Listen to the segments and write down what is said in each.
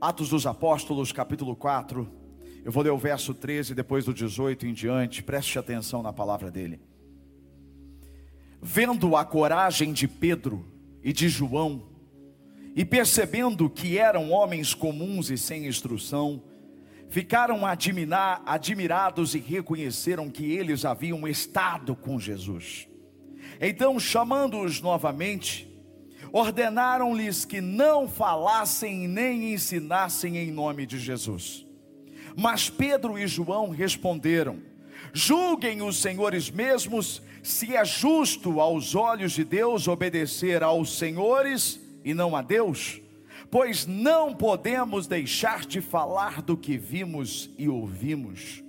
Atos dos Apóstolos, capítulo 4. Eu vou ler o verso 13, depois do 18 em diante. Preste atenção na palavra dele. Vendo a coragem de Pedro e de João, e percebendo que eram homens comuns e sem instrução, ficaram admirar, admirados e reconheceram que eles haviam estado com Jesus. Então, chamando-os novamente, ordenaram-lhes que não falassem nem ensinassem em nome de Jesus. Mas Pedro e João responderam: Julguem os senhores mesmos se é justo aos olhos de Deus obedecer aos senhores e não a Deus pois não podemos deixar de falar do que vimos e ouvimos.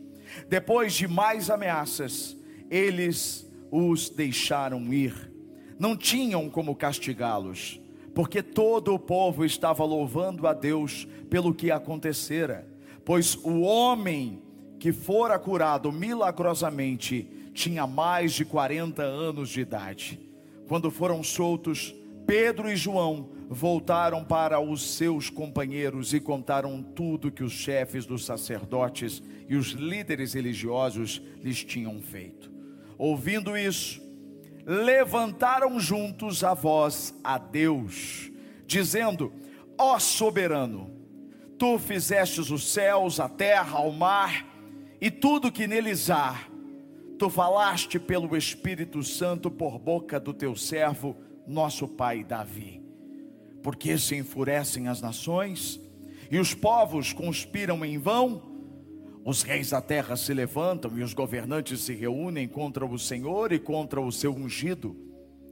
Depois de mais ameaças, eles os deixaram ir. Não tinham como castigá-los, porque todo o povo estava louvando a Deus pelo que acontecera, pois o homem que fora curado milagrosamente tinha mais de 40 anos de idade. Quando foram soltos, Pedro e João voltaram para os seus companheiros e contaram tudo que os chefes dos sacerdotes e os líderes religiosos lhes tinham feito. Ouvindo isso, levantaram juntos a voz a Deus, dizendo: Ó soberano, tu fizestes os céus, a terra, o mar e tudo que neles há. Tu falaste pelo Espírito Santo por boca do teu servo nosso pai Davi. Porque se enfurecem as nações e os povos conspiram em vão, os reis da terra se levantam e os governantes se reúnem contra o Senhor e contra o seu ungido.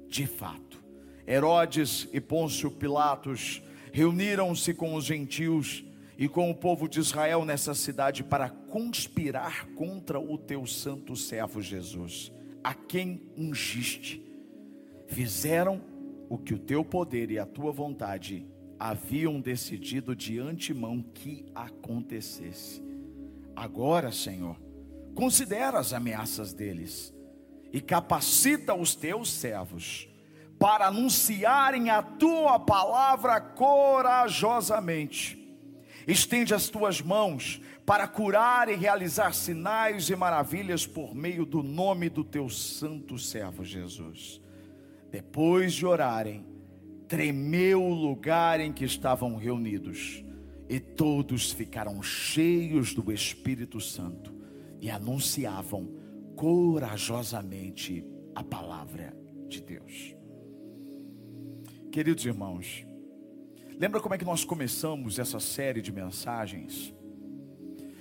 De fato, Herodes e Pôncio Pilatos reuniram-se com os gentios e com o povo de Israel nessa cidade para conspirar contra o teu santo servo Jesus, a quem ungiste fizeram o que o teu poder e a tua vontade haviam decidido de antemão que acontecesse. Agora, Senhor, considera as ameaças deles e capacita os teus servos para anunciarem a tua palavra corajosamente. Estende as tuas mãos para curar e realizar sinais e maravilhas por meio do nome do teu santo servo Jesus. Depois de orarem, tremeu o lugar em que estavam reunidos, e todos ficaram cheios do Espírito Santo e anunciavam corajosamente a palavra de Deus. Queridos irmãos, lembra como é que nós começamos essa série de mensagens?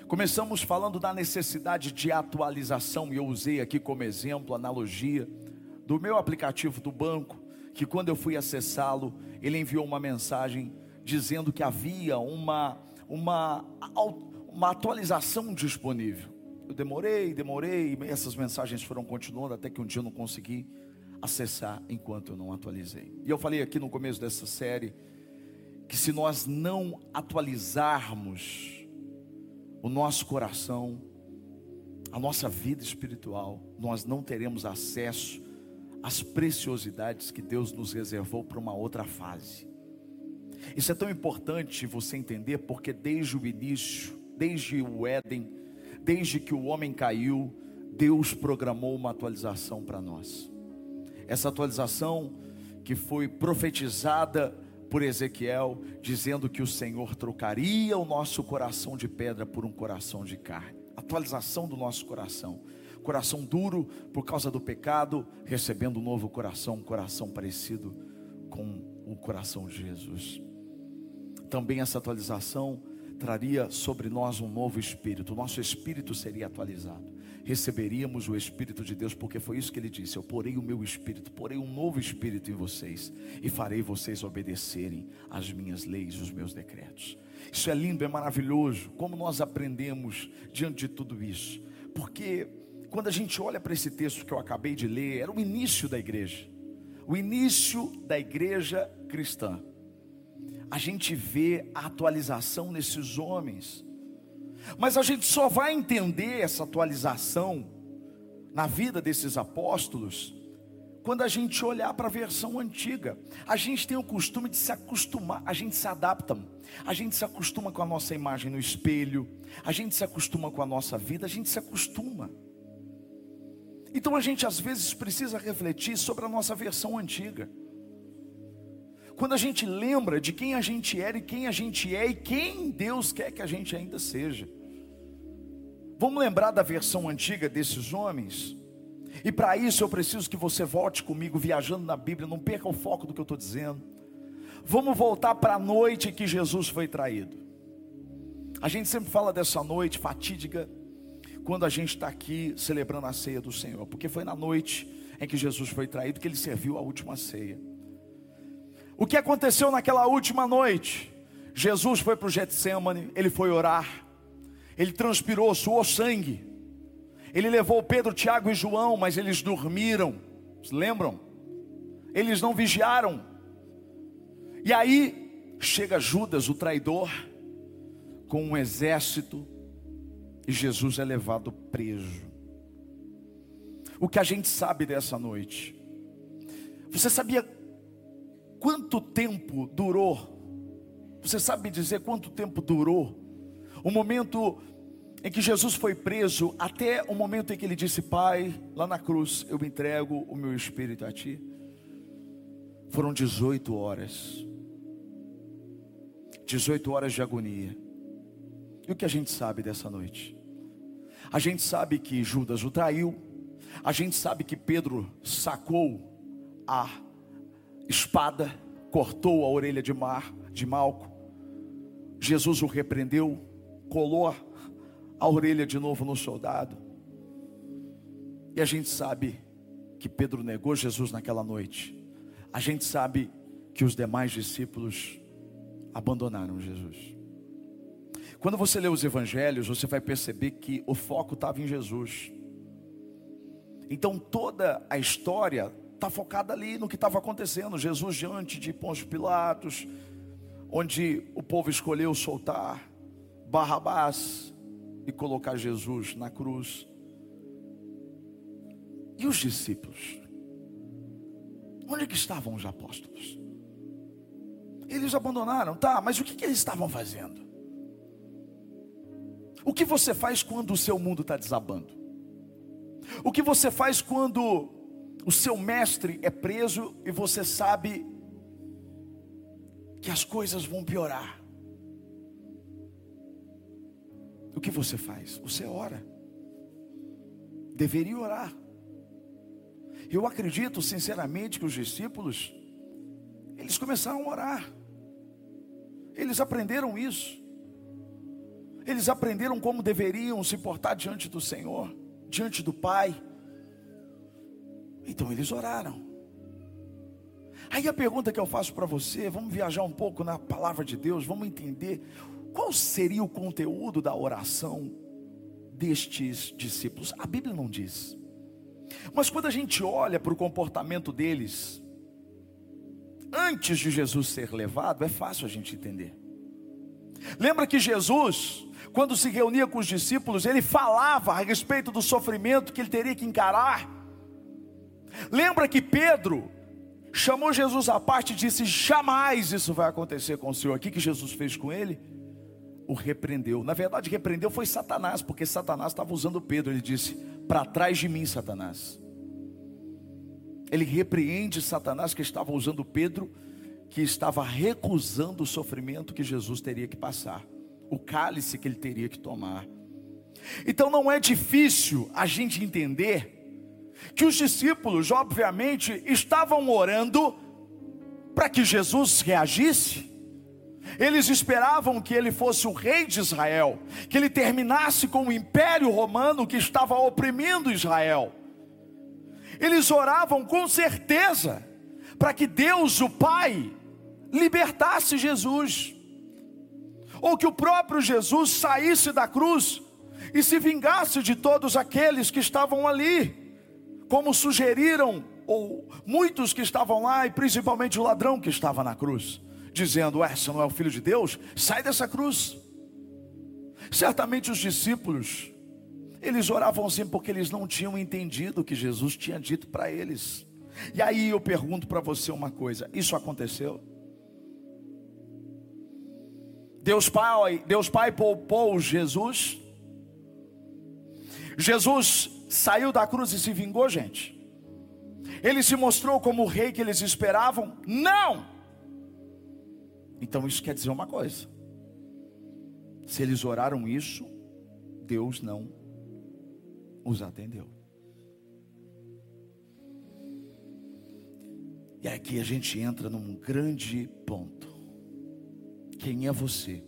Começamos falando da necessidade de atualização, e eu usei aqui como exemplo, analogia, do meu aplicativo do banco, que quando eu fui acessá-lo, ele enviou uma mensagem dizendo que havia uma, uma, uma atualização disponível. Eu demorei, demorei, e essas mensagens foram continuando até que um dia eu não consegui acessar enquanto eu não atualizei. E eu falei aqui no começo dessa série que se nós não atualizarmos o nosso coração, a nossa vida espiritual, nós não teremos acesso as preciosidades que Deus nos reservou para uma outra fase. Isso é tão importante você entender, porque desde o início, desde o Éden, desde que o homem caiu, Deus programou uma atualização para nós. Essa atualização que foi profetizada por Ezequiel, dizendo que o Senhor trocaria o nosso coração de pedra por um coração de carne. Atualização do nosso coração coração duro por causa do pecado, recebendo um novo coração, um coração parecido com o coração de Jesus. Também essa atualização traria sobre nós um novo espírito, o nosso espírito seria atualizado. Receberíamos o espírito de Deus, porque foi isso que ele disse: Eu porei o meu espírito, porei um novo espírito em vocês e farei vocês obedecerem às minhas leis, os meus decretos. Isso é lindo, é maravilhoso. Como nós aprendemos diante de tudo isso? Porque quando a gente olha para esse texto que eu acabei de ler, era o início da igreja, o início da igreja cristã. A gente vê a atualização nesses homens, mas a gente só vai entender essa atualização na vida desses apóstolos quando a gente olhar para a versão antiga. A gente tem o costume de se acostumar, a gente se adapta, a gente se acostuma com a nossa imagem no espelho, a gente se acostuma com a nossa vida, a gente se acostuma. Então a gente às vezes precisa refletir sobre a nossa versão antiga. Quando a gente lembra de quem a gente era e quem a gente é e quem Deus quer que a gente ainda seja. Vamos lembrar da versão antiga desses homens? E para isso eu preciso que você volte comigo viajando na Bíblia, não perca o foco do que eu estou dizendo. Vamos voltar para a noite que Jesus foi traído. A gente sempre fala dessa noite fatídica, quando a gente está aqui celebrando a ceia do Senhor, porque foi na noite em que Jesus foi traído que ele serviu a última ceia. O que aconteceu naquela última noite? Jesus foi para o Getsemane, ele foi orar, ele transpirou, suou sangue, ele levou Pedro, Tiago e João, mas eles dormiram. Lembram? Eles não vigiaram. E aí chega Judas, o traidor, com um exército, e Jesus é levado preso. O que a gente sabe dessa noite? Você sabia quanto tempo durou? Você sabe dizer quanto tempo durou o momento em que Jesus foi preso até o momento em que ele disse: Pai, lá na cruz eu entrego o meu espírito a ti. Foram 18 horas. 18 horas de agonia. E o que a gente sabe dessa noite? A gente sabe que Judas o traiu. A gente sabe que Pedro sacou a espada, cortou a orelha de Mar, de Malco. Jesus o repreendeu, colou a orelha de novo no soldado. E a gente sabe que Pedro negou Jesus naquela noite. A gente sabe que os demais discípulos abandonaram Jesus. Quando você lê os evangelhos, você vai perceber que o foco estava em Jesus. Então toda a história está focada ali no que estava acontecendo. Jesus diante de Pôncio Pilatos, onde o povo escolheu soltar Barrabás, e colocar Jesus na cruz. E os discípulos? Onde é que estavam os apóstolos? Eles abandonaram, tá, mas o que, que eles estavam fazendo? O que você faz quando o seu mundo está desabando? O que você faz quando o seu mestre é preso e você sabe que as coisas vão piorar? o que você faz? Você ora. Deveria orar. Eu acredito sinceramente que os discípulos, eles começaram a orar. Eles aprenderam isso. Eles aprenderam como deveriam se portar diante do Senhor, diante do Pai. Então eles oraram. Aí a pergunta que eu faço para você, vamos viajar um pouco na palavra de Deus, vamos entender qual seria o conteúdo da oração destes discípulos? A Bíblia não diz. Mas quando a gente olha para o comportamento deles, antes de Jesus ser levado, é fácil a gente entender. Lembra que Jesus, quando se reunia com os discípulos, ele falava a respeito do sofrimento que ele teria que encarar. Lembra que Pedro chamou Jesus à parte e disse: Jamais isso vai acontecer com o Senhor. O que Jesus fez com ele? o repreendeu. Na verdade, repreendeu foi Satanás, porque Satanás estava usando Pedro. Ele disse: Para trás de mim, Satanás. Ele repreende Satanás que estava usando Pedro, que estava recusando o sofrimento que Jesus teria que passar, o cálice que ele teria que tomar. Então não é difícil a gente entender que os discípulos, obviamente, estavam orando para que Jesus reagisse. Eles esperavam que ele fosse o rei de Israel, que ele terminasse com o império romano que estava oprimindo Israel. Eles oravam com certeza para que Deus, o Pai, libertasse Jesus, ou que o próprio Jesus saísse da cruz e se vingasse de todos aqueles que estavam ali, como sugeriram ou muitos que estavam lá e principalmente o ladrão que estava na cruz dizendo: Ué, você não é o filho de Deus? Sai dessa cruz. Certamente os discípulos, eles oravam assim porque eles não tinham entendido o que Jesus tinha dito para eles. E aí eu pergunto para você uma coisa: isso aconteceu? Deus Pai, Deus Pai poupou Jesus? Jesus saiu da cruz e se vingou, gente? Ele se mostrou como o rei que eles esperavam? Não! Então isso quer dizer uma coisa: se eles oraram isso, Deus não os atendeu. E aqui a gente entra num grande ponto. Quem é você?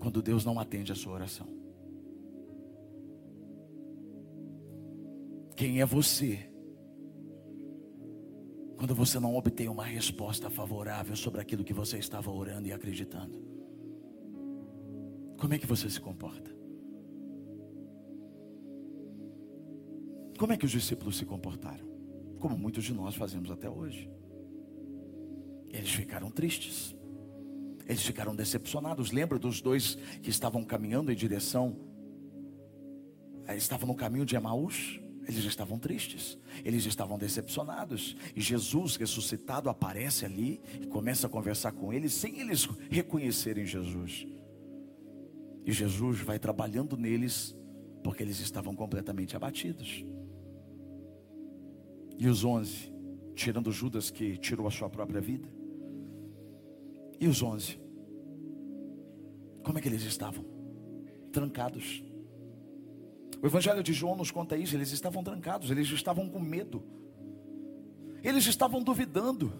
Quando Deus não atende a sua oração. Quem é você? Quando você não obtém uma resposta favorável sobre aquilo que você estava orando e acreditando. Como é que você se comporta? Como é que os discípulos se comportaram? Como muitos de nós fazemos até hoje. Eles ficaram tristes. Eles ficaram decepcionados. Lembra dos dois que estavam caminhando em direção, eh, estavam no caminho de Emaús? Eles estavam tristes, eles estavam decepcionados. E Jesus ressuscitado aparece ali e começa a conversar com eles sem eles reconhecerem Jesus. E Jesus vai trabalhando neles porque eles estavam completamente abatidos. E os onze, tirando Judas que tirou a sua própria vida. E os onze, como é que eles estavam? Trancados. O Evangelho de João nos conta isso, eles estavam trancados, eles estavam com medo. Eles estavam duvidando.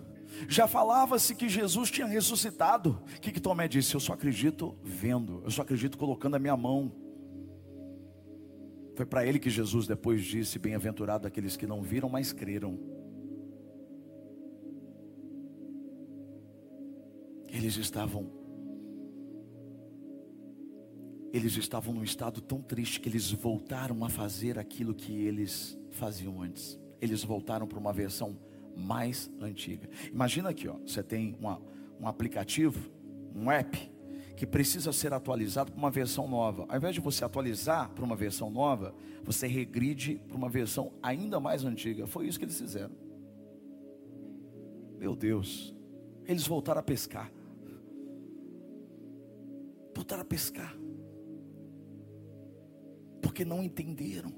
Já falava-se que Jesus tinha ressuscitado. O que, que Tomé disse? Eu só acredito vendo, eu só acredito colocando a minha mão. Foi para ele que Jesus depois disse: Bem-aventurado aqueles que não viram, mas creram. Eles estavam eles estavam num estado tão triste que eles voltaram a fazer aquilo que eles faziam antes. Eles voltaram para uma versão mais antiga. Imagina aqui, ó, você tem uma, um aplicativo, um app, que precisa ser atualizado para uma versão nova. Ao invés de você atualizar para uma versão nova, você regride para uma versão ainda mais antiga. Foi isso que eles fizeram. Meu Deus, eles voltaram a pescar. Voltaram a pescar. Porque não entenderam.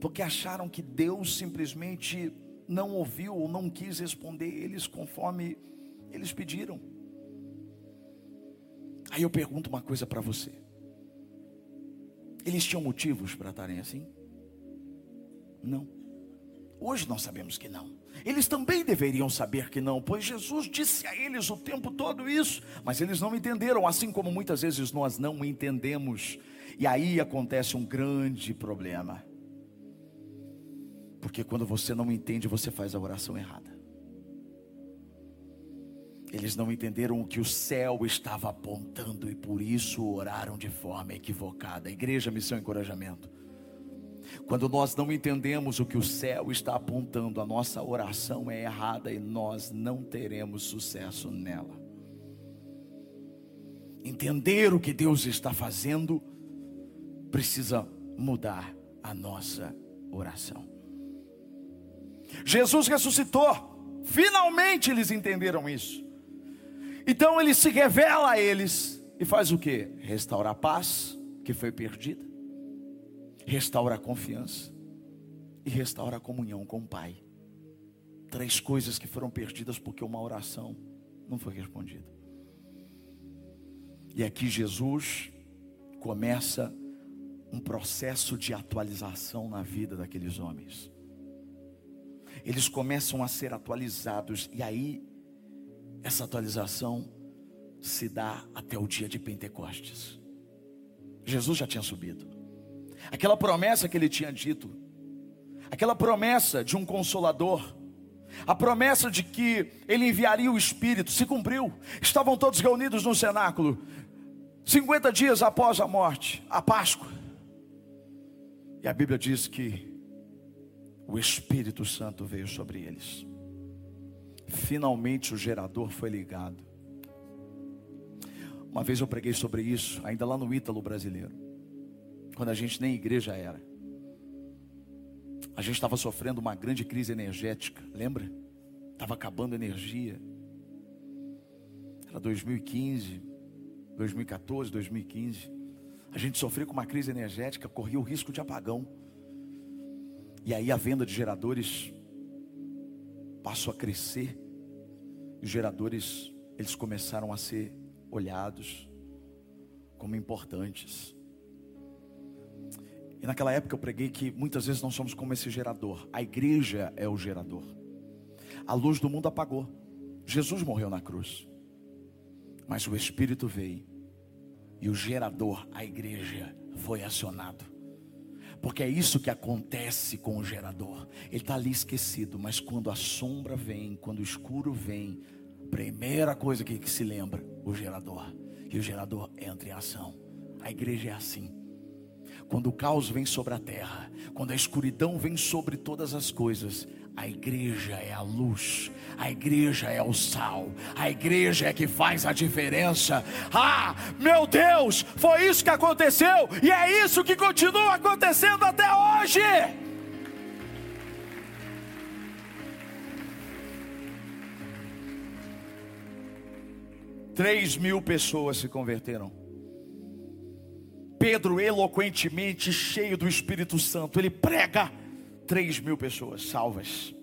Porque acharam que Deus simplesmente não ouviu ou não quis responder eles conforme eles pediram. Aí eu pergunto uma coisa para você: eles tinham motivos para estarem assim? Não. Hoje nós sabemos que não. Eles também deveriam saber que não, pois Jesus disse a eles o tempo todo isso, mas eles não entenderam, assim como muitas vezes nós não entendemos. E aí acontece um grande problema. Porque quando você não entende, você faz a oração errada. Eles não entenderam o que o céu estava apontando e por isso oraram de forma equivocada. Igreja, missão e encorajamento. Quando nós não entendemos o que o céu está apontando, a nossa oração é errada e nós não teremos sucesso nela. Entender o que Deus está fazendo precisa mudar a nossa oração. Jesus ressuscitou, finalmente eles entenderam isso. Então ele se revela a eles e faz o que? Restaura a paz que foi perdida, restaura a confiança e restaura a comunhão com o Pai. Três coisas que foram perdidas porque uma oração não foi respondida. E aqui Jesus começa um processo de atualização na vida daqueles homens. Eles começam a ser atualizados, e aí essa atualização se dá até o dia de Pentecostes. Jesus já tinha subido. Aquela promessa que ele tinha dito, aquela promessa de um consolador, a promessa de que ele enviaria o Espírito, se cumpriu. Estavam todos reunidos no cenáculo, 50 dias após a morte, a Páscoa. E a Bíblia diz que o Espírito Santo veio sobre eles. Finalmente o gerador foi ligado. Uma vez eu preguei sobre isso, ainda lá no Ítalo brasileiro, quando a gente nem igreja era. A gente estava sofrendo uma grande crise energética, lembra? Estava acabando energia. Era 2015, 2014, 2015. A gente sofreu com uma crise energética, corria o risco de apagão. E aí a venda de geradores passou a crescer. Os geradores, eles começaram a ser olhados como importantes. E naquela época eu preguei que muitas vezes nós somos como esse gerador. A igreja é o gerador. A luz do mundo apagou. Jesus morreu na cruz. Mas o Espírito veio. E o gerador, a igreja, foi acionado. Porque é isso que acontece com o gerador. Ele está ali esquecido, mas quando a sombra vem, quando o escuro vem, primeira coisa que, que se lembra, o gerador. E o gerador entra em ação. A igreja é assim. Quando o caos vem sobre a terra, quando a escuridão vem sobre todas as coisas, a igreja é a luz, a igreja é o sal, a igreja é que faz a diferença. Ah, meu Deus, foi isso que aconteceu e é isso que continua acontecendo até hoje. Três mil pessoas se converteram. Pedro, eloquentemente, cheio do Espírito Santo, ele prega, três mil pessoas salvas.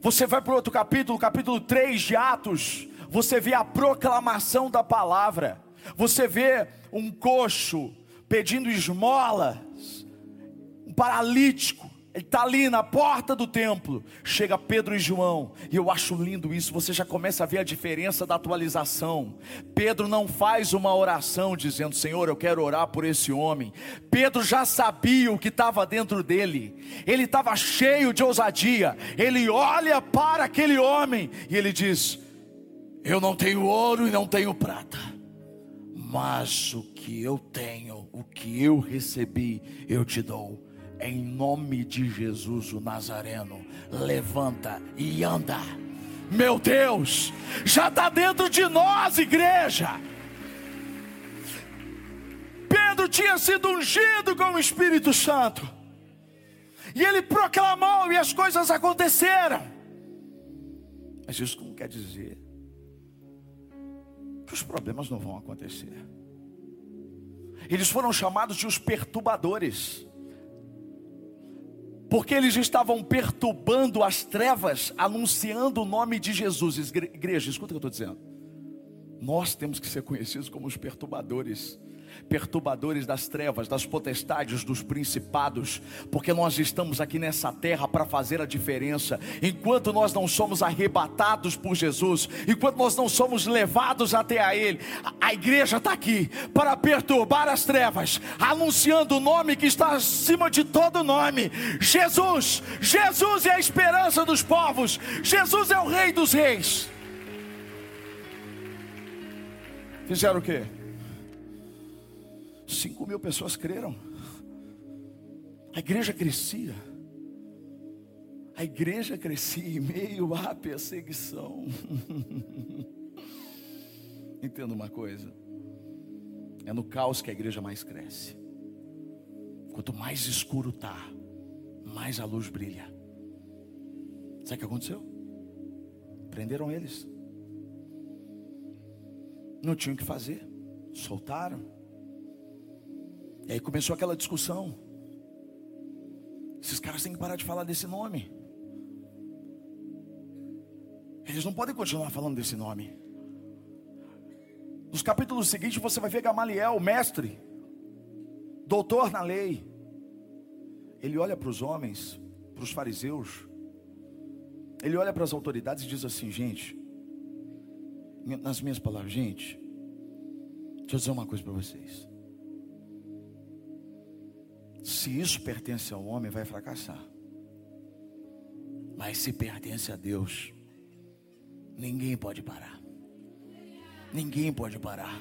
Você vai para outro capítulo, capítulo 3 de Atos, você vê a proclamação da palavra, você vê um coxo pedindo esmolas, um paralítico, está ali na porta do templo. Chega Pedro e João. E eu acho lindo isso. Você já começa a ver a diferença da atualização. Pedro não faz uma oração dizendo: Senhor, eu quero orar por esse homem. Pedro já sabia o que estava dentro dele. Ele estava cheio de ousadia. Ele olha para aquele homem e ele diz: Eu não tenho ouro e não tenho prata. Mas o que eu tenho, o que eu recebi, eu te dou em nome de Jesus o Nazareno, levanta e anda. Meu Deus, já está dentro de nós, igreja. Pedro tinha sido ungido com o Espírito Santo, e ele proclamou, e as coisas aconteceram. Mas isso não quer dizer que os problemas não vão acontecer. Eles foram chamados de os perturbadores porque eles estavam perturbando as trevas, anunciando o nome de Jesus. Igreja, escuta o que eu estou dizendo. Nós temos que ser conhecidos como os perturbadores perturbadores das trevas, das potestades, dos principados, porque nós estamos aqui nessa terra para fazer a diferença. Enquanto nós não somos arrebatados por Jesus, enquanto nós não somos levados até a Ele, a igreja está aqui para perturbar as trevas, anunciando o nome que está acima de todo nome: Jesus. Jesus é a esperança dos povos, Jesus é o Rei dos Reis. Fizeram o quê? Cinco mil pessoas creram. A igreja crescia. A igreja crescia em meio à perseguição. Entenda uma coisa: é no caos que a igreja mais cresce. Quanto mais escuro está, mais a luz brilha. Sabe o que aconteceu? Prenderam eles. Não tinham o que fazer. Soltaram. E aí começou aquela discussão. Esses caras têm que parar de falar desse nome. Eles não podem continuar falando desse nome. Nos capítulos seguintes você vai ver Gamaliel, mestre, doutor na lei. Ele olha para os homens, para os fariseus, ele olha para as autoridades e diz assim: gente, nas minhas palavras, gente, deixa eu dizer uma coisa para vocês. Se isso pertence ao homem, vai fracassar. Mas se pertence a Deus, ninguém pode parar. Ninguém pode parar.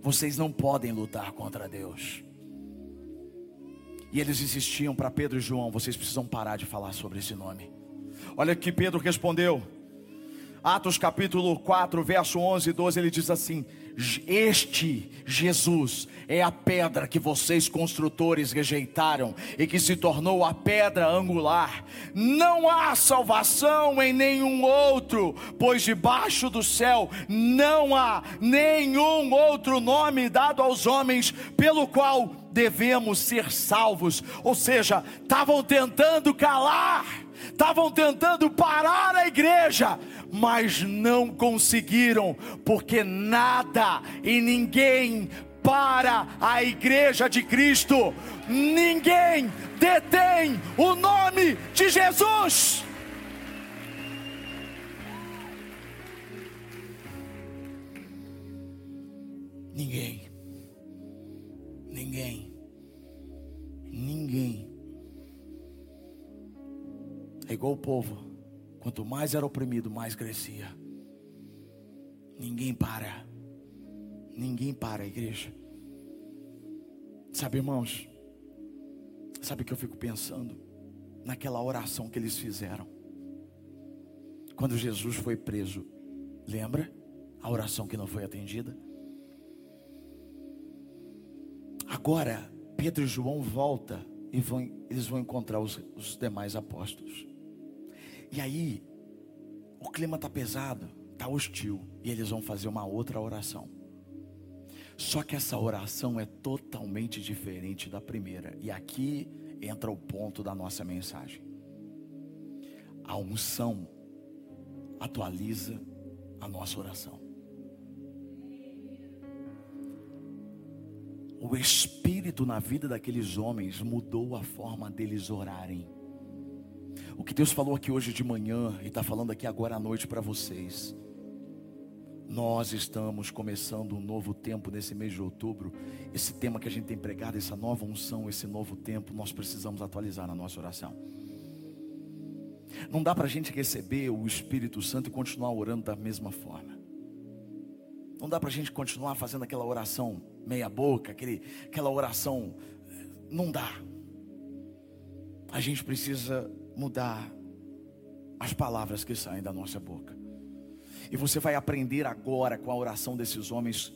Vocês não podem lutar contra Deus. E eles insistiam para Pedro e João: vocês precisam parar de falar sobre esse nome. Olha que Pedro respondeu: Atos capítulo 4, verso 11 e 12, ele diz assim: Este Jesus é a pedra que vocês construtores rejeitaram e que se tornou a pedra angular. Não há salvação em nenhum outro, pois debaixo do céu não há nenhum outro nome dado aos homens pelo qual devemos ser salvos. Ou seja, estavam tentando calar, estavam tentando parar a igreja, mas não conseguiram, porque nada e ninguém para a igreja de Cristo, ninguém detém o nome de Jesus. Ninguém, ninguém, ninguém. É igual o povo Quanto mais era oprimido, mais crescia. Ninguém para. Ninguém para, igreja. Sabe, irmãos? Sabe o que eu fico pensando? Naquela oração que eles fizeram. Quando Jesus foi preso. Lembra? A oração que não foi atendida. Agora, Pedro e João voltam e vão, eles vão encontrar os, os demais apóstolos. E aí, o clima está pesado, está hostil, e eles vão fazer uma outra oração. Só que essa oração é totalmente diferente da primeira, e aqui entra o ponto da nossa mensagem. A unção atualiza a nossa oração. O Espírito na vida daqueles homens mudou a forma deles orarem. O que Deus falou aqui hoje de manhã e está falando aqui agora à noite para vocês. Nós estamos começando um novo tempo nesse mês de outubro. Esse tema que a gente tem pregado, essa nova unção, esse novo tempo, nós precisamos atualizar na nossa oração. Não dá para a gente receber o Espírito Santo e continuar orando da mesma forma. Não dá para a gente continuar fazendo aquela oração meia boca, aquele, aquela oração. Não dá. A gente precisa mudar as palavras que saem da nossa boca. E você vai aprender agora com a oração desses homens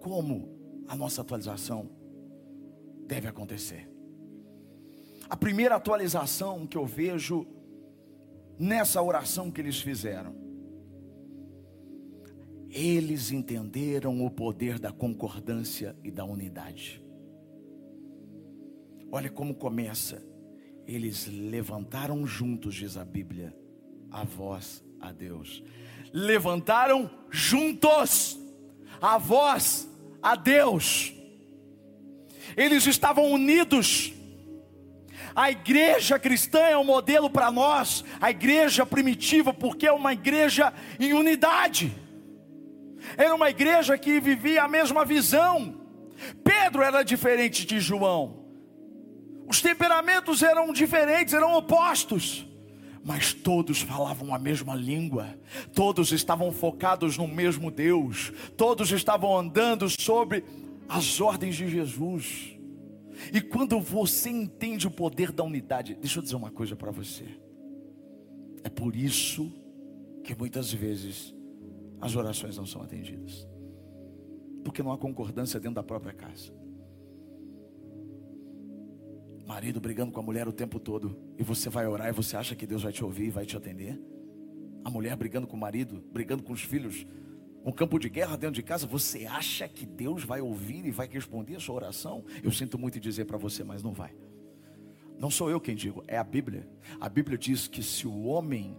como a nossa atualização deve acontecer. A primeira atualização que eu vejo nessa oração que eles fizeram, eles entenderam o poder da concordância e da unidade. Olha como começa eles levantaram juntos, diz a Bíblia, a voz a Deus. Levantaram juntos a voz a Deus. Eles estavam unidos. A igreja cristã é um modelo para nós, a igreja primitiva, porque é uma igreja em unidade. Era uma igreja que vivia a mesma visão. Pedro era diferente de João. Os temperamentos eram diferentes, eram opostos, mas todos falavam a mesma língua, todos estavam focados no mesmo Deus, todos estavam andando sobre as ordens de Jesus. E quando você entende o poder da unidade, deixa eu dizer uma coisa para você. É por isso que muitas vezes as orações não são atendidas. Porque não há concordância dentro da própria casa. Marido brigando com a mulher o tempo todo. E você vai orar e você acha que Deus vai te ouvir e vai te atender? A mulher brigando com o marido, brigando com os filhos. Um campo de guerra dentro de casa. Você acha que Deus vai ouvir e vai responder a sua oração? Eu sinto muito dizer para você, mas não vai. Não sou eu quem digo, é a Bíblia. A Bíblia diz que se o homem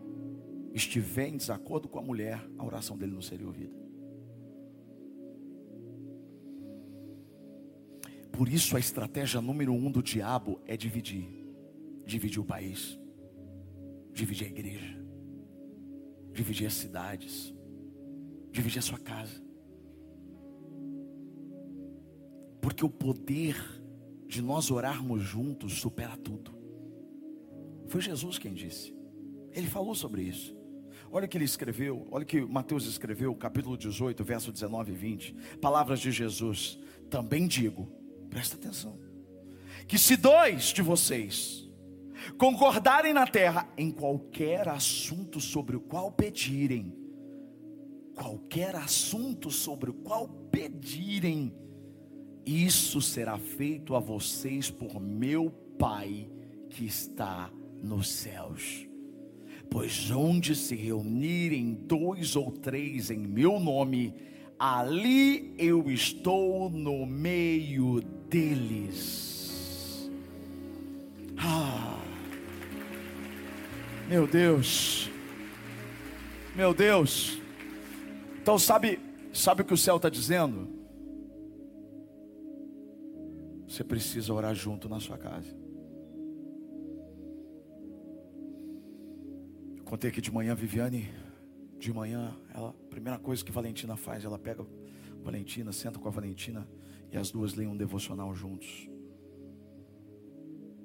estiver em desacordo com a mulher, a oração dele não seria ouvida. Por isso a estratégia número um do diabo é dividir. Dividir o país, dividir a igreja, dividir as cidades, dividir a sua casa. Porque o poder de nós orarmos juntos supera tudo. Foi Jesus quem disse. Ele falou sobre isso. Olha o que ele escreveu, olha o que Mateus escreveu, capítulo 18, verso 19 e 20. Palavras de Jesus. Também digo Presta atenção. Que se dois de vocês concordarem na terra em qualquer assunto sobre o qual pedirem, qualquer assunto sobre o qual pedirem, isso será feito a vocês por meu Pai que está nos céus. Pois onde se reunirem dois ou três em meu nome, ali eu estou no meio deles. Ah, meu Deus, meu Deus. Então sabe, sabe o que o céu está dizendo? Você precisa orar junto na sua casa. Contei aqui de manhã, Viviane, de manhã, ela, a primeira coisa que Valentina faz, ela pega Valentina, senta com a Valentina e as duas leem um devocional juntos.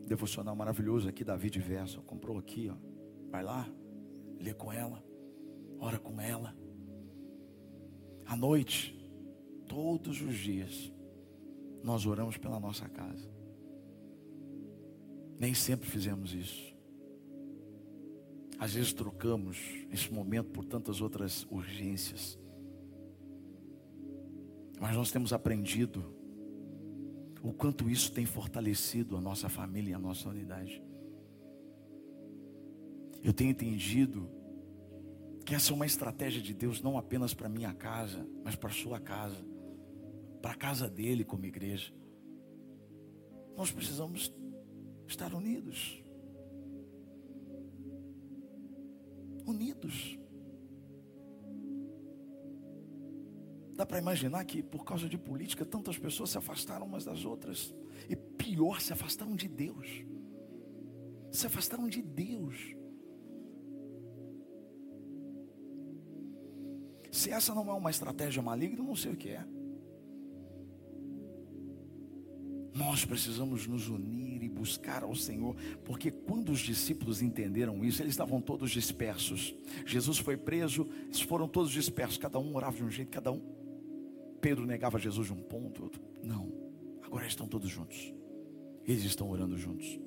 Devocional maravilhoso aqui, Davi de Verso. Comprou aqui, ó. Vai lá, lê com ela, ora com ela. À noite, todos os dias, nós oramos pela nossa casa. Nem sempre fizemos isso. Às vezes trocamos esse momento por tantas outras urgências. Mas nós temos aprendido o quanto isso tem fortalecido a nossa família e a nossa unidade. Eu tenho entendido que essa é uma estratégia de Deus não apenas para minha casa, mas para sua casa, para a casa dele como igreja. Nós precisamos estar unidos. Unidos. Dá para imaginar que por causa de política tantas pessoas se afastaram umas das outras. E pior, se afastaram de Deus. Se afastaram de Deus. Se essa não é uma estratégia maligna, não sei o que é. Nós precisamos nos unir e buscar ao Senhor, porque quando os discípulos entenderam isso, eles estavam todos dispersos. Jesus foi preso, eles foram todos dispersos, cada um orava de um jeito, cada um. Pedro negava Jesus de um ponto, outro. Não, agora estão todos juntos. Eles estão orando juntos.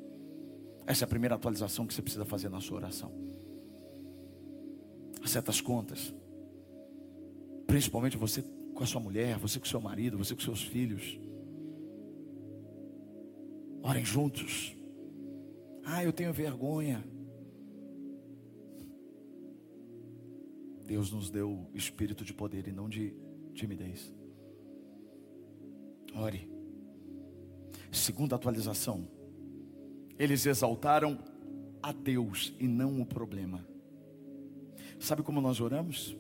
Essa é a primeira atualização que você precisa fazer na sua oração. Acerta as contas. Principalmente você com a sua mulher, você com o seu marido, você com seus filhos. Orem juntos. Ah, eu tenho vergonha. Deus nos deu espírito de poder e não de timidez. Ore. Segunda atualização. Eles exaltaram a Deus e não o problema. Sabe como nós oramos?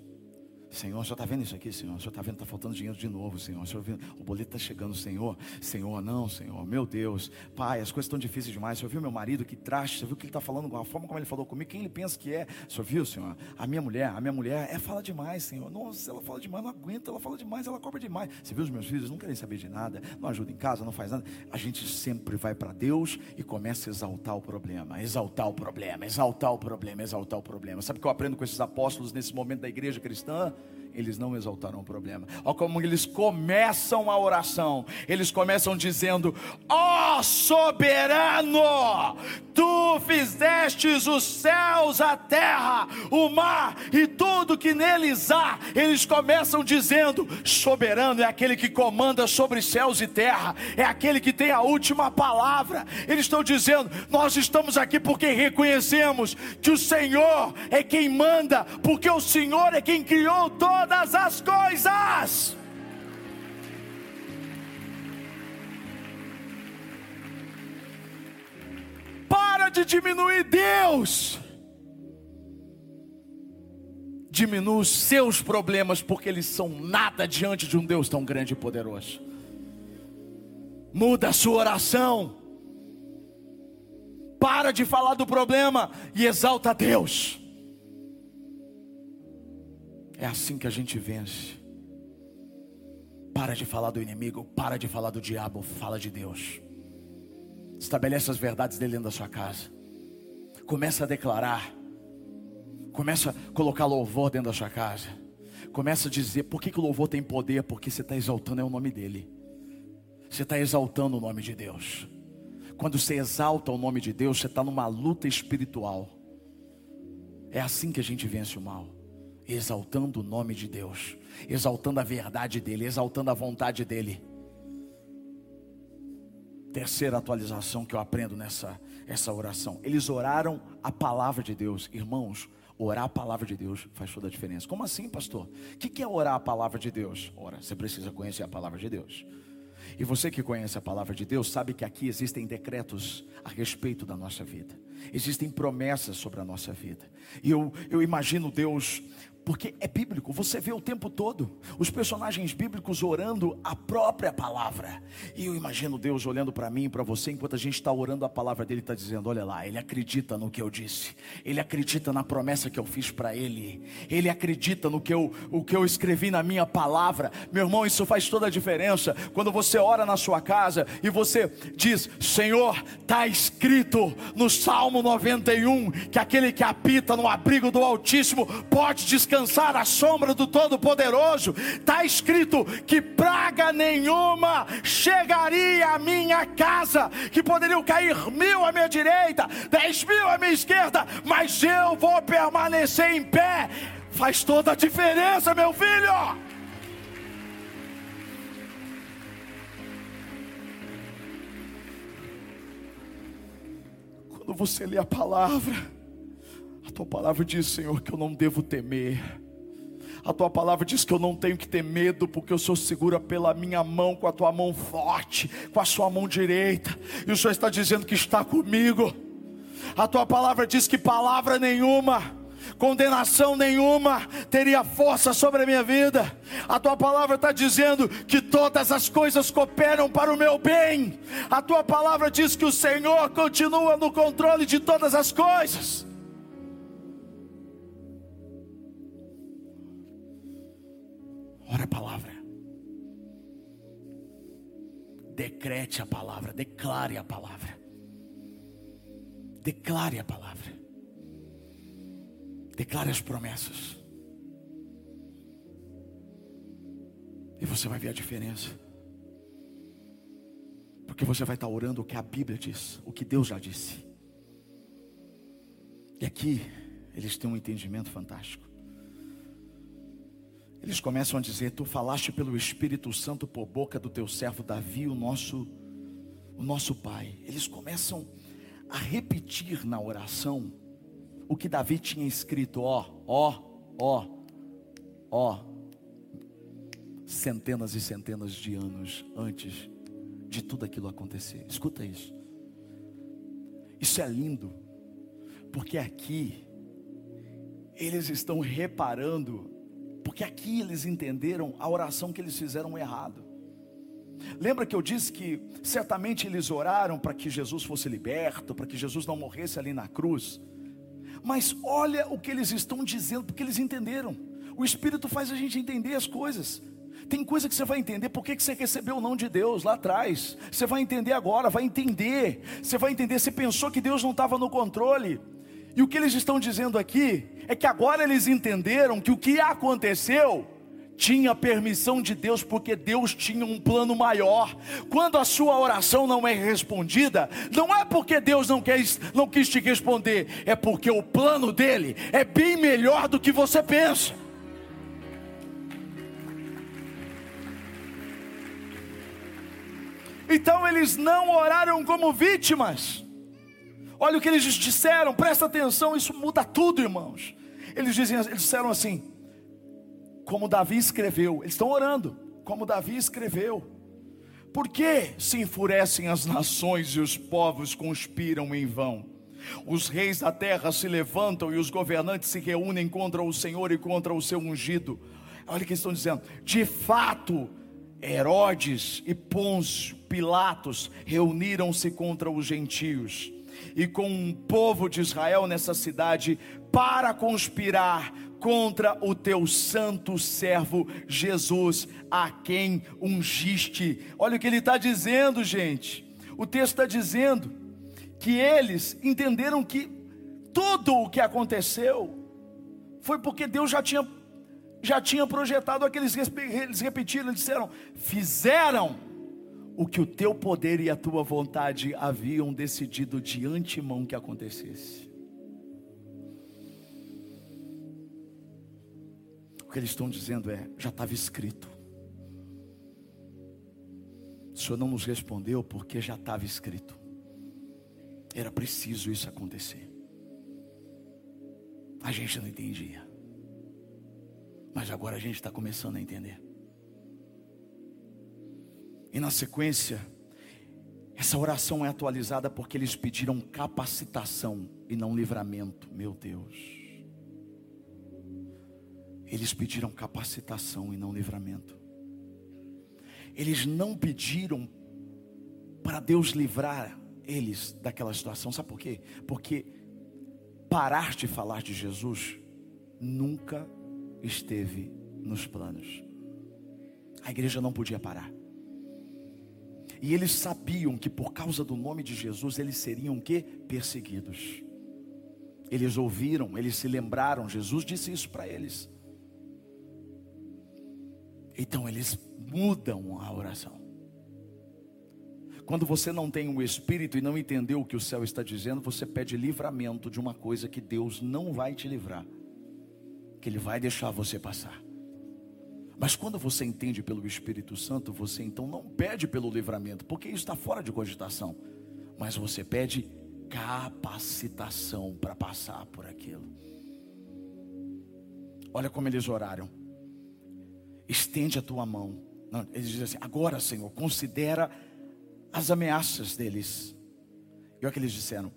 Senhor, o senhor está vendo isso aqui, Senhor? O senhor está vendo, está faltando dinheiro de novo, Senhor. O, senhor o boleto está chegando, Senhor. Senhor, não, Senhor. Meu Deus. Pai, as coisas estão difíceis demais. O senhor viu meu marido que traste? Você viu que ele está falando, a forma como ele falou comigo? Quem ele pensa que é? O senhor viu, Senhor? A minha mulher, a minha mulher, é fala demais, Senhor. Nossa, ela fala demais, não aguenta, ela fala demais, ela cobra demais. Você viu os meus filhos? Não querem saber de nada, não ajuda em casa, não faz nada. A gente sempre vai para Deus e começa a exaltar o problema, exaltar o problema, exaltar o problema, exaltar o problema. Sabe o que eu aprendo com esses apóstolos nesse momento da igreja cristã? Eles não exaltaram o problema. Olha como eles começam a oração. Eles começam dizendo: Ó oh, soberano, tu fizestes os céus, a terra, o mar e tudo que neles há. Eles começam dizendo: soberano é aquele que comanda sobre céus e terra, é aquele que tem a última palavra. Eles estão dizendo: nós estamos aqui porque reconhecemos que o Senhor é quem manda, porque o Senhor é quem criou todas as coisas. Para de diminuir Deus. Diminua os seus problemas, porque eles são nada diante de um Deus tão grande e poderoso. Muda a sua oração. Para de falar do problema e exalta a Deus. É assim que a gente vence. Para de falar do inimigo, para de falar do diabo, fala de Deus. Estabelece as verdades dele dentro da sua casa. Começa a declarar. Começa a colocar louvor dentro da sua casa. Começa a dizer por que, que o louvor tem poder, porque você está exaltando é o nome dele. Você está exaltando o nome de Deus. Quando você exalta o nome de Deus, você está numa luta espiritual. É assim que a gente vence o mal, exaltando o nome de Deus, exaltando a verdade dEle, exaltando a vontade dEle. Terceira atualização que eu aprendo nessa essa oração. Eles oraram a palavra de Deus, irmãos. Orar a palavra de Deus faz toda a diferença. Como assim, pastor? O que é orar a palavra de Deus? Ora, você precisa conhecer a palavra de Deus. E você que conhece a palavra de Deus, sabe que aqui existem decretos a respeito da nossa vida, existem promessas sobre a nossa vida. E eu, eu imagino Deus porque é bíblico, você vê o tempo todo os personagens bíblicos orando a própria palavra. E eu imagino Deus olhando para mim e para você, enquanto a gente está orando a palavra dele, está dizendo: Olha lá, ele acredita no que eu disse, ele acredita na promessa que eu fiz para ele, ele acredita no que eu, o que eu escrevi na minha palavra. Meu irmão, isso faz toda a diferença. Quando você ora na sua casa e você diz: Senhor, está escrito no Salmo 91 que aquele que habita no abrigo do Altíssimo pode descansar descansar à sombra do Todo-Poderoso, está escrito que praga nenhuma chegaria à minha casa, que poderiam cair mil à minha direita, dez mil à minha esquerda, mas eu vou permanecer em pé. Faz toda a diferença, meu filho. Quando você lê a palavra, tua palavra diz, Senhor, que eu não devo temer. A tua palavra diz que eu não tenho que ter medo, porque eu sou segura pela minha mão, com a tua mão forte, com a sua mão direita. E o Senhor está dizendo que está comigo. A tua palavra diz que palavra nenhuma, condenação nenhuma teria força sobre a minha vida. A tua palavra está dizendo que todas as coisas cooperam para o meu bem. A tua palavra diz que o Senhor continua no controle de todas as coisas. A palavra. Decrete a palavra, declare a palavra. Declare a palavra. Declare as promessas. E você vai ver a diferença. Porque você vai estar orando o que a Bíblia diz, o que Deus já disse. E aqui eles têm um entendimento fantástico. Eles começam a dizer: Tu falaste pelo Espírito Santo por boca do teu servo Davi, o nosso, o nosso pai. Eles começam a repetir na oração o que Davi tinha escrito: Ó, ó, ó, ó, centenas e centenas de anos antes de tudo aquilo acontecer. Escuta isso. Isso é lindo, porque aqui eles estão reparando porque aqui eles entenderam a oração que eles fizeram errado. Lembra que eu disse que certamente eles oraram para que Jesus fosse liberto, para que Jesus não morresse ali na cruz. Mas olha o que eles estão dizendo, porque eles entenderam. O Espírito faz a gente entender as coisas. Tem coisa que você vai entender porque que você recebeu o não de Deus lá atrás. Você vai entender agora, vai entender. Você vai entender, você pensou que Deus não estava no controle. E o que eles estão dizendo aqui é que agora eles entenderam que o que aconteceu tinha permissão de Deus, porque Deus tinha um plano maior. Quando a sua oração não é respondida, não é porque Deus não, quer, não quis te responder, é porque o plano dele é bem melhor do que você pensa. Então eles não oraram como vítimas. Olha o que eles disseram, presta atenção, isso muda tudo, irmãos. Eles, dizem, eles disseram assim, como Davi escreveu, eles estão orando, como Davi escreveu. Por que se enfurecem as nações e os povos conspiram em vão? Os reis da terra se levantam e os governantes se reúnem contra o Senhor e contra o seu ungido. Olha o que estão dizendo. De fato, Herodes e Pôncio, Pilatos reuniram-se contra os gentios e com o povo de Israel nessa cidade para conspirar contra o teu santo servo Jesus, a quem ungiste. Olha o que ele está dizendo, gente. O texto está dizendo que eles entenderam que tudo o que aconteceu foi porque Deus já tinha, já tinha projetado aqueles, eles repetiram, eles disseram, fizeram o que o teu poder e a tua vontade haviam decidido de antemão que acontecesse. O que eles estão dizendo é: já estava escrito. O Senhor não nos respondeu porque já estava escrito. Era preciso isso acontecer. A gente não entendia. Mas agora a gente está começando a entender. E na sequência, essa oração é atualizada porque eles pediram capacitação e não livramento. Meu Deus. Eles pediram capacitação e não livramento. Eles não pediram para Deus livrar eles daquela situação. Sabe por quê? Porque parar de falar de Jesus nunca esteve nos planos. A igreja não podia parar. E eles sabiam que por causa do nome de Jesus eles seriam que perseguidos. Eles ouviram, eles se lembraram, Jesus disse isso para eles. Então eles mudam a oração. Quando você não tem o Espírito e não entendeu o que o céu está dizendo, você pede livramento de uma coisa que Deus não vai te livrar, que Ele vai deixar você passar. Mas quando você entende pelo Espírito Santo, você então não pede pelo livramento, porque isso está fora de cogitação, mas você pede capacitação para passar por aquilo. Olha como eles oraram. Estende a tua mão. Não, eles dizem assim: agora, Senhor, considera as ameaças deles. E olha o que eles disseram: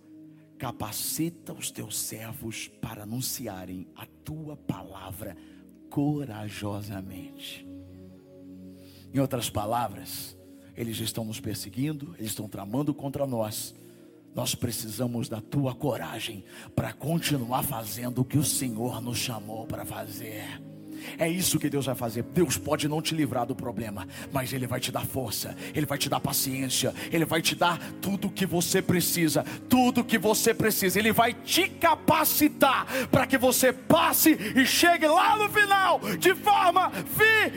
capacita os teus servos para anunciarem a tua palavra corajosamente. Em outras palavras, eles estão nos perseguindo, eles estão tramando contra nós. Nós precisamos da tua coragem para continuar fazendo o que o Senhor nos chamou para fazer. É isso que Deus vai fazer. Deus pode não te livrar do problema, mas Ele vai te dar força, Ele vai te dar paciência, Ele vai te dar tudo que você precisa, tudo que você precisa. Ele vai te capacitar para que você passe e chegue lá no final de forma vitoriosa.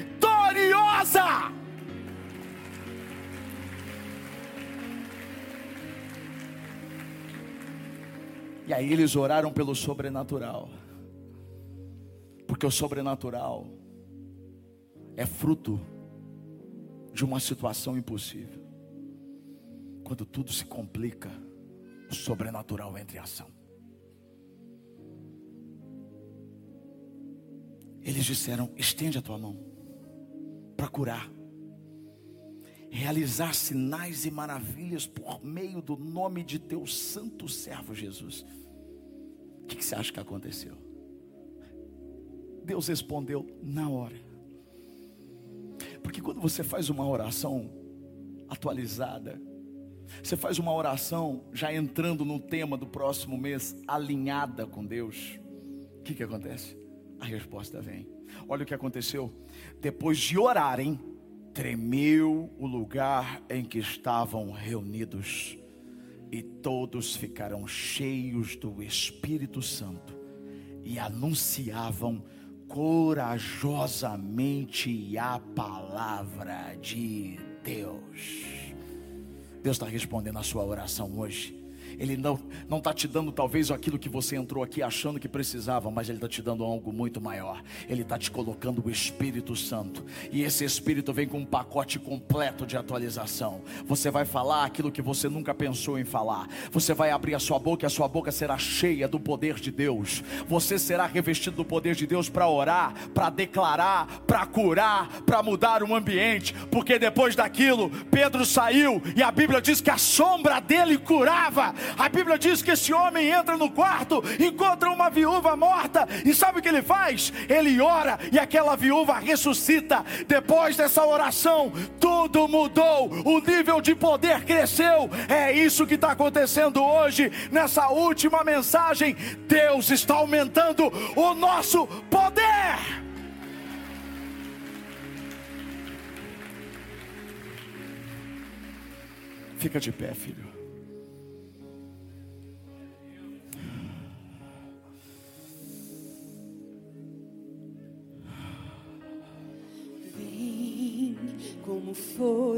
E aí eles oraram pelo sobrenatural. Porque o sobrenatural é fruto de uma situação impossível. Quando tudo se complica, o sobrenatural entra em ação. Eles disseram: estende a tua mão para curar, realizar sinais e maravilhas por meio do nome de teu santo servo Jesus. O que, que você acha que aconteceu? Deus respondeu na hora. Porque quando você faz uma oração atualizada, você faz uma oração já entrando no tema do próximo mês, alinhada com Deus, o que, que acontece? A resposta vem. Olha o que aconteceu. Depois de orarem, tremeu o lugar em que estavam reunidos, e todos ficaram cheios do Espírito Santo e anunciavam corajosamente a palavra de Deus. Deus está respondendo a sua oração hoje. Ele não não está te dando talvez aquilo que você entrou aqui achando que precisava, mas Ele está te dando algo muito maior. Ele está te colocando o Espírito Santo e esse Espírito vem com um pacote completo de atualização. Você vai falar aquilo que você nunca pensou em falar. Você vai abrir a sua boca e a sua boca será cheia do poder de Deus. Você será revestido do poder de Deus para orar, para declarar, para curar, para mudar o ambiente. Porque depois daquilo, Pedro saiu e a Bíblia diz que a sombra dele curava. A Bíblia diz que esse homem entra no quarto, encontra uma viúva morta, e sabe o que ele faz? Ele ora e aquela viúva ressuscita. Depois dessa oração, tudo mudou, o nível de poder cresceu. É isso que está acontecendo hoje, nessa última mensagem. Deus está aumentando o nosso poder. Fica de pé, filho.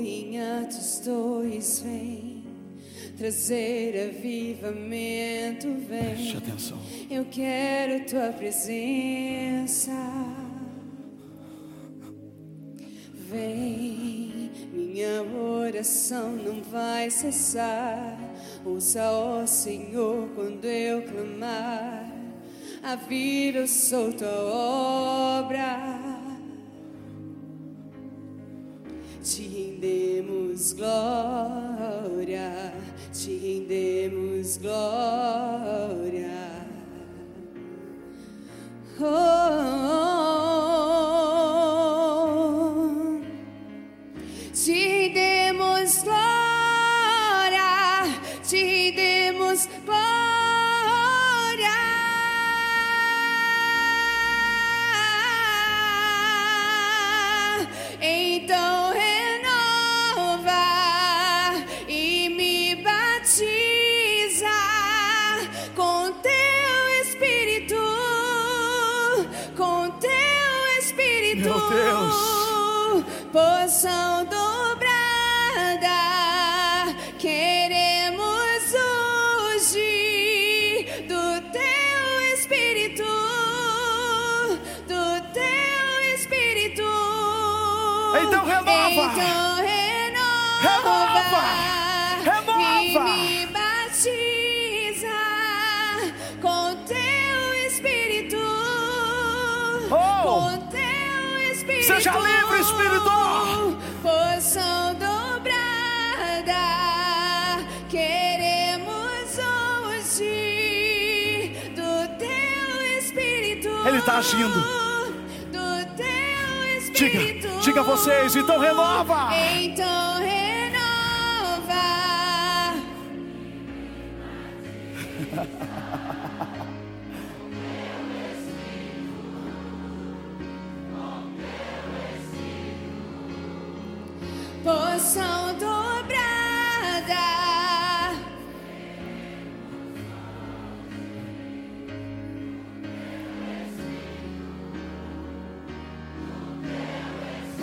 Em Atos 2, vem trazer avivamento, Preste vem. atenção. Eu quero tua presença. Vem, minha oração não vai cessar. Ouça, ó Senhor, quando eu clamar. Aviva, eu sou tua obra. Rendemos glória, te rendemos glória. Oh, Poção dobrada, queremos hoje do teu espírito, do teu espírito. Então renova. Então está agindo. Diga, diga vocês, então renova. Então renova.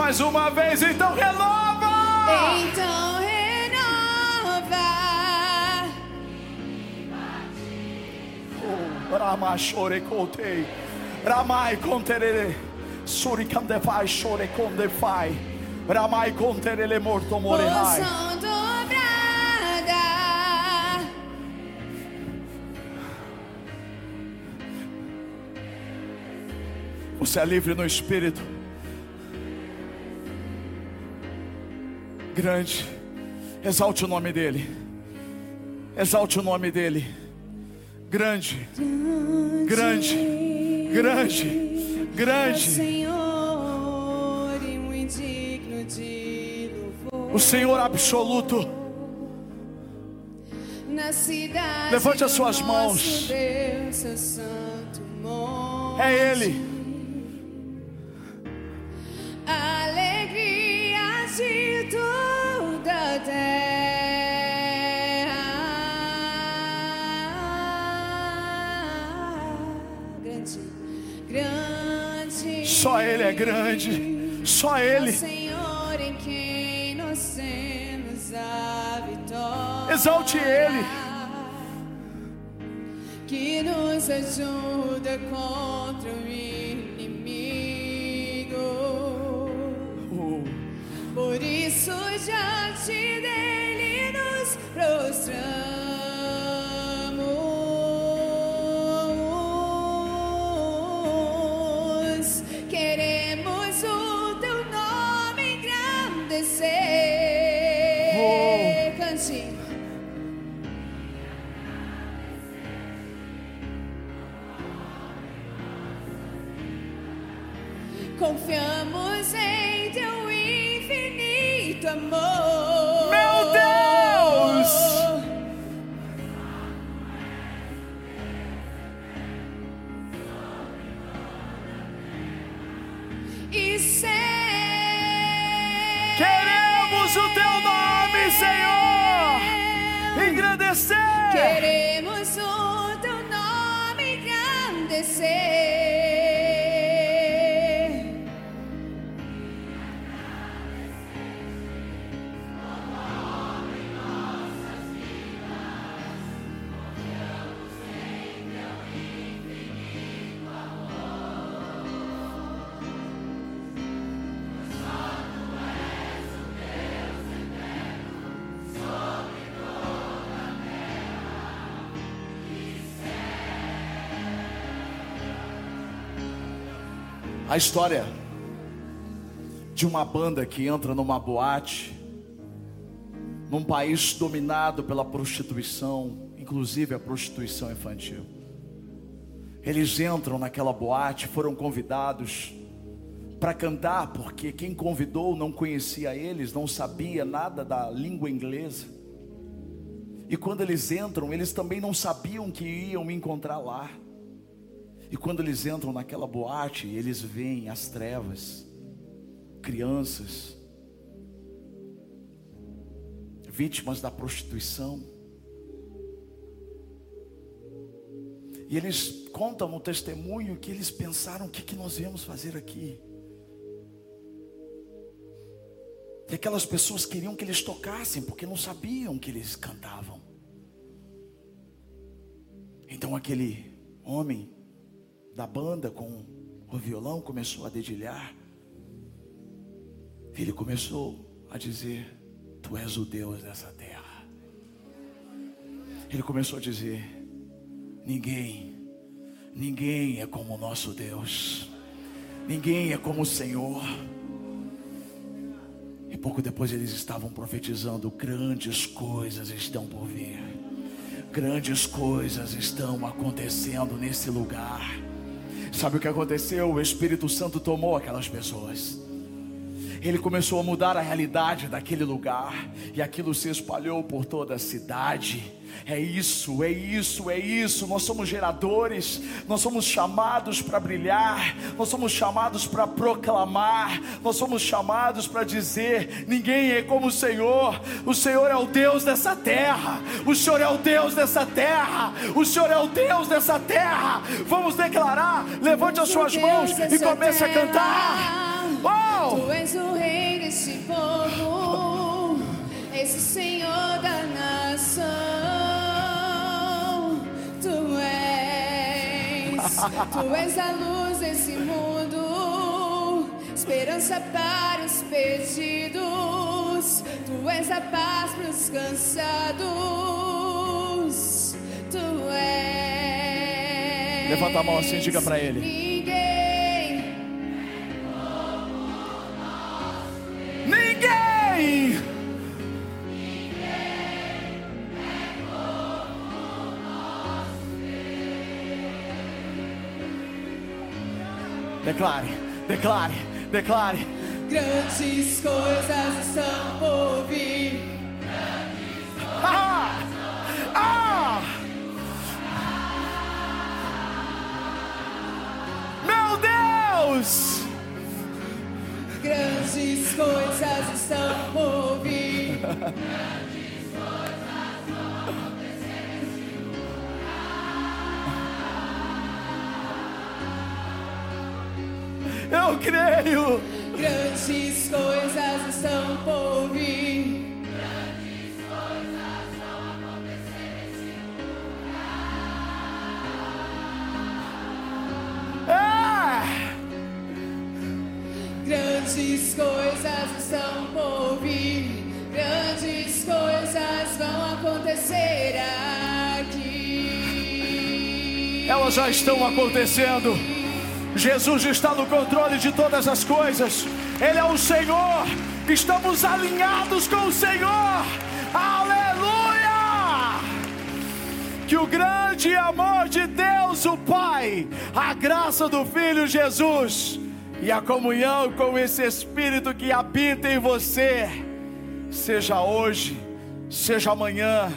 Mais uma vez, então renova. Então renova. Rama chore contei. Ramai conterele. Suricandefai chore condefai. Ramai conterele morto morehai. Poção dobrada. Você é livre no espírito. Grande. Exalte o nome dele. Exalte o nome dele. Grande. Grande. Grande. Grande. O Senhor absoluto. Na cidade Levante as suas mãos. É Ele. É grande. Só Ele. Senhor em quem nós temos a vitória. Exalte Ele. Que nos ajuda contra o inimigo. Oh, Por isso diante dele nos prostramos. Confiamos em teu infinito amor. História de uma banda que entra numa boate, num país dominado pela prostituição, inclusive a prostituição infantil. Eles entram naquela boate, foram convidados para cantar, porque quem convidou não conhecia eles, não sabia nada da língua inglesa. E quando eles entram, eles também não sabiam que iam encontrar lá. E quando eles entram naquela boate, eles veem as trevas, crianças, vítimas da prostituição. E eles contam no testemunho que eles pensaram: o que, que nós viemos fazer aqui? E aquelas pessoas queriam que eles tocassem, porque não sabiam que eles cantavam. Então aquele homem da banda com o violão começou a dedilhar. Ele começou a dizer: Tu és o Deus dessa terra. Ele começou a dizer: Ninguém, ninguém é como o nosso Deus, ninguém é como o Senhor. E pouco depois eles estavam profetizando: grandes coisas estão por vir, grandes coisas estão acontecendo nesse lugar. Sabe o que aconteceu? O Espírito Santo tomou aquelas pessoas. Ele começou a mudar a realidade daquele lugar, e aquilo se espalhou por toda a cidade. É isso, é isso, é isso. Nós somos geradores, nós somos chamados para brilhar, nós somos chamados para proclamar, nós somos chamados para dizer: ninguém é como o Senhor, o Senhor é o Deus dessa terra, o Senhor é o Deus dessa terra, o Senhor é o Deus dessa terra. Vamos declarar, levante as suas mãos e comece a cantar. Oh! Tu és o rei desse povo, és o Senhor da nação. Tu és, tu és a luz desse mundo, esperança para os perdidos. Tu és a paz para os cansados. Tu és. Levanta a mão assim, diga para ele. Declare, declare, declare. Grandes coisas estão por vir. Ah! Ah! Meu Deus! Grandes coisas estão por vir. Eu creio! Grandes coisas estão por vir. É! Grandes coisas estão por vir. Grandes coisas vão acontecer aqui. Elas já estão acontecendo. Jesus está no controle de todas as coisas. Ele é o Senhor. Estamos alinhados com o Senhor. Aleluia! Que o grande amor de Deus, o Pai, a graça do Filho Jesus e a comunhão com esse Espírito que habita em você, seja hoje, seja amanhã,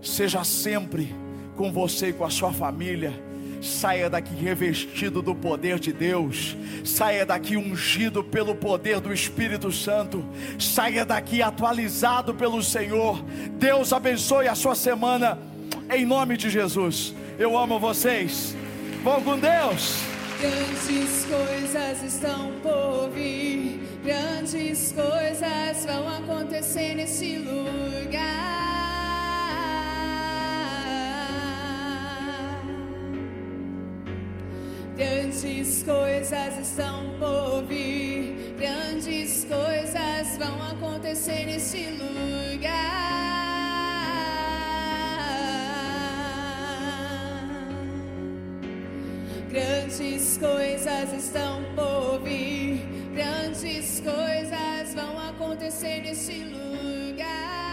seja sempre com você e com a sua família. Saia daqui revestido do poder de Deus, saia daqui ungido pelo poder do Espírito Santo, saia daqui atualizado pelo Senhor. Deus abençoe a sua semana, em nome de Jesus. Eu amo vocês, vão com Deus. Grandes coisas estão por vir, grandes coisas vão acontecer nesse lugar. Grandes coisas estão por vir, grandes coisas vão acontecer neste lugar. Grandes coisas estão por vir, grandes coisas vão acontecer neste lugar.